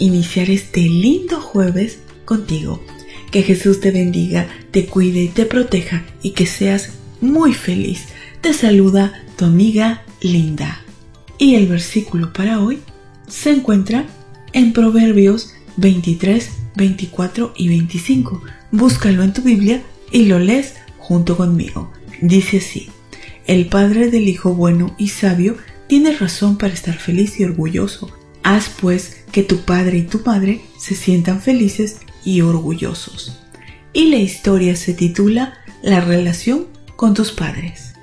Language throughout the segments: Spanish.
iniciar este lindo jueves contigo. Que Jesús te bendiga, te cuide y te proteja y que seas muy feliz. Te saluda tu amiga Linda. Y el versículo para hoy se encuentra en Proverbios 23, 24 y 25. Búscalo en tu Biblia y lo lees junto conmigo. Dice así, el Padre del Hijo bueno y sabio tiene razón para estar feliz y orgulloso. Haz pues que tu padre y tu madre se sientan felices y orgullosos. Y la historia se titula La relación con tus padres.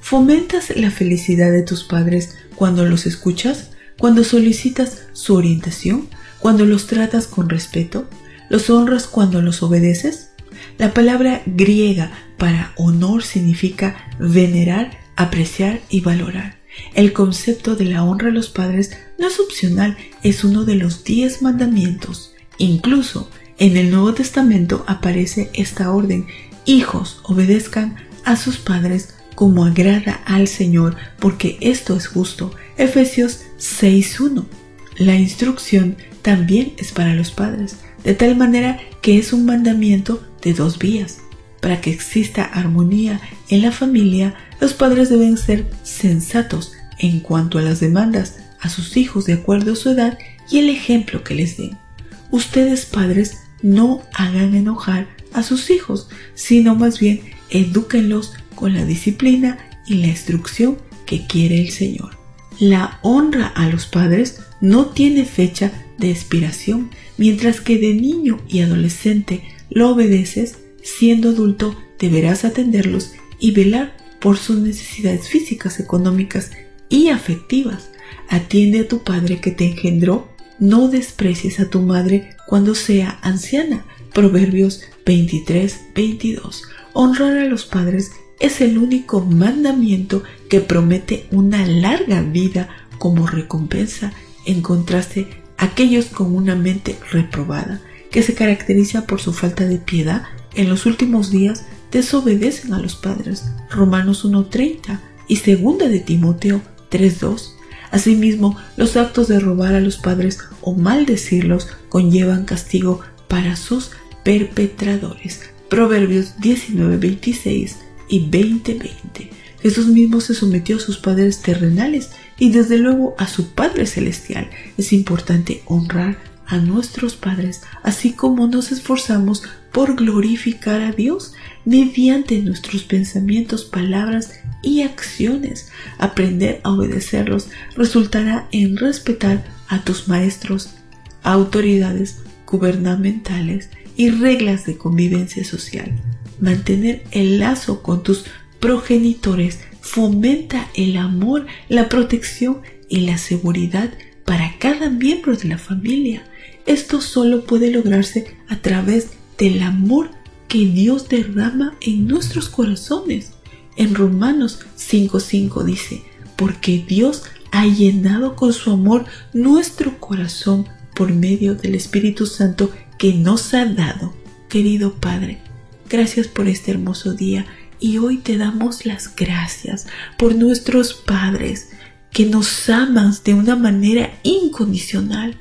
¿Fomentas la felicidad de tus padres cuando los escuchas? ¿Cuando solicitas su orientación? ¿Cuando los tratas con respeto? ¿Los honras cuando los obedeces? La palabra griega para honor significa venerar, apreciar y valorar. El concepto de la honra a los padres no es opcional, es uno de los diez mandamientos. Incluso en el Nuevo Testamento aparece esta orden. Hijos, obedezcan a sus padres como agrada al Señor, porque esto es justo. Efesios 6.1. La instrucción también es para los padres, de tal manera que es un mandamiento de dos vías. Para que exista armonía en la familia, los padres deben ser sensatos en cuanto a las demandas a sus hijos de acuerdo a su edad y el ejemplo que les den. Ustedes padres no hagan enojar a sus hijos, sino más bien edúquenlos con la disciplina y la instrucción que quiere el Señor. La honra a los padres no tiene fecha de expiración, mientras que de niño y adolescente lo obedeces, siendo adulto deberás atenderlos y velar por sus necesidades físicas, económicas y afectivas. Atiende a tu padre que te engendró, no desprecies a tu madre cuando sea anciana. Proverbios 23, 22. Honrar a los padres es el único mandamiento que promete una larga vida como recompensa en contraste a aquellos con una mente reprobada que se caracteriza por su falta de piedad en los últimos días desobedecen a los padres Romanos 1.30 y segunda de Timoteo 3.2 Asimismo, los actos de robar a los padres o maldecirlos conllevan castigo para sus perpetradores. Proverbios 19:26 y 20:20. Jesús mismo se sometió a sus padres terrenales y desde luego a su Padre Celestial. Es importante honrar a nuestros padres, así como nos esforzamos por glorificar a Dios mediante nuestros pensamientos, palabras y acciones. Aprender a obedecerlos resultará en respetar a tus maestros, autoridades gubernamentales y reglas de convivencia social. Mantener el lazo con tus progenitores fomenta el amor, la protección y la seguridad para cada miembro de la familia. Esto solo puede lograrse a través del amor que Dios derrama en nuestros corazones. En Romanos 5.5 dice, porque Dios ha llenado con su amor nuestro corazón por medio del Espíritu Santo que nos ha dado. Querido Padre, gracias por este hermoso día y hoy te damos las gracias por nuestros padres que nos aman de una manera incondicional.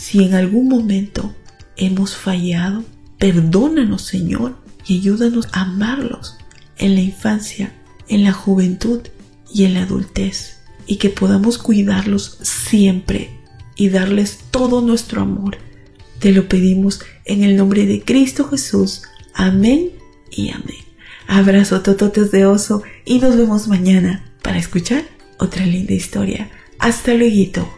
Si en algún momento hemos fallado, perdónanos Señor y ayúdanos a amarlos en la infancia, en la juventud y en la adultez y que podamos cuidarlos siempre y darles todo nuestro amor. Te lo pedimos en el nombre de Cristo Jesús. Amén y amén. Abrazo tototes de oso y nos vemos mañana para escuchar otra linda historia. Hasta luego.